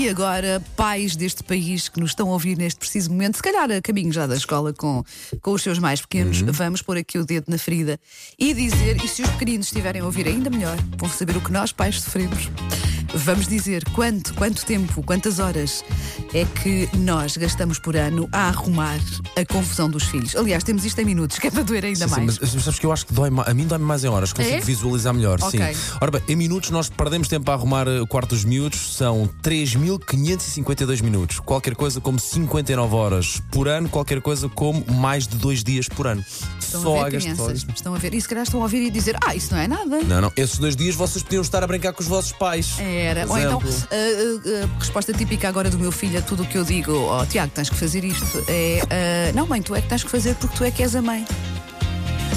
E agora, pais deste país que nos estão a ouvir neste preciso momento, se calhar a caminho já da escola com, com os seus mais pequenos, vamos pôr aqui o dedo na ferida e dizer, e se os pequeninos estiverem a ouvir ainda melhor, vão saber o que nós pais sofremos. Vamos dizer quanto, quanto tempo, quantas horas é que nós gastamos por ano a arrumar a confusão dos filhos. Aliás, temos isto em minutos, que é para doer ainda Sim, mais. mas sabes que eu acho que dói a mim dói mais em horas, consigo É? visualizar melhor. Ok. Sim. Ora bem, em minutos nós perdemos tempo a arrumar eh, o quarto dos miúdos, são 3.552 minutos. Qualquer coisa como 59 horas por ano, qualquer coisa como mais de dois dias por ano. Estão Só a ver crianças, estão a ver. E se calhar estão a ouvir e dizer, ah, isso não é nada. Não, não, esses dois dias vocês podiam estar a brincar com os vossos pais. Era. Ou então, a, a- a resposta típica agora do meu filho a tudo o que eu digo, ó Tiago, tens que fazer isto, é ah, não, mãe, tu é que tens que fazer porque tu é que és a mãe.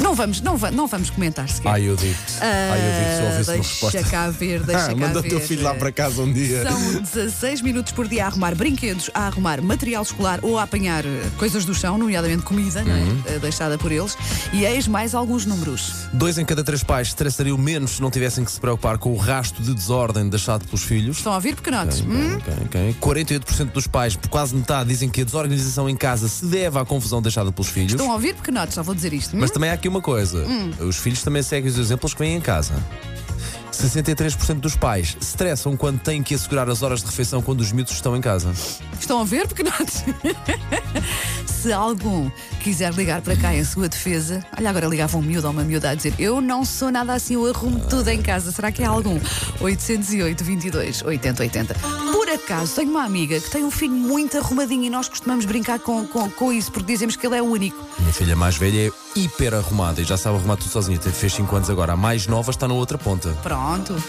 Não vamos, não, va- não vamos comentar sequer. Ai, eu digo-te. Ai, eu digo-te, se eu ouvisse uma Ah, deixa resposta. cá ver, deixa Ah, cá manda o ver. teu filho lá para casa um dia. São 16 minutos por dia a arrumar brinquedos, a arrumar material escolar ou a apanhar eh, coisas do chão, nomeadamente comida, é? Uhum. Eh, deixada por eles. E eis mais alguns números. Dois em cada três pais estressariam menos se não tivessem que se preocupar com o rasto de desordem deixado pelos filhos. Estão a ouvir pequenotes? Hum? Ok, ok. 48% dos pais, por quase metade, dizem que a desorganização em casa se deve à confusão deixada pelos filhos. Estão a ouvir pequenotes? Só vou dizer isto. Hum? Mas também há aqui uma coisa: Hum. os filhos também seguem os exemplos que vêm em casa. 63% dos pais estressam quando têm que assegurar as horas de refeição quando os miúdos estão em casa. Estão a ver pequenotes? Se algum quiser ligar para cá em sua defesa, olha, agora ligava um miúdo ou uma miúda a dizer: Eu não sou nada assim, eu arrumo tudo em casa. Será que é algum? 808 22 80 80. Por acaso, tenho uma amiga que tem um filho muito arrumadinho e nós costumamos brincar com, com, com isso, porque dizemos que ele é o único. Minha filha mais velha é hiper arrumada e já sabe arrumar tudo sozinha. Fez 5 anos agora. A mais nova está na outra ponta. Pronto.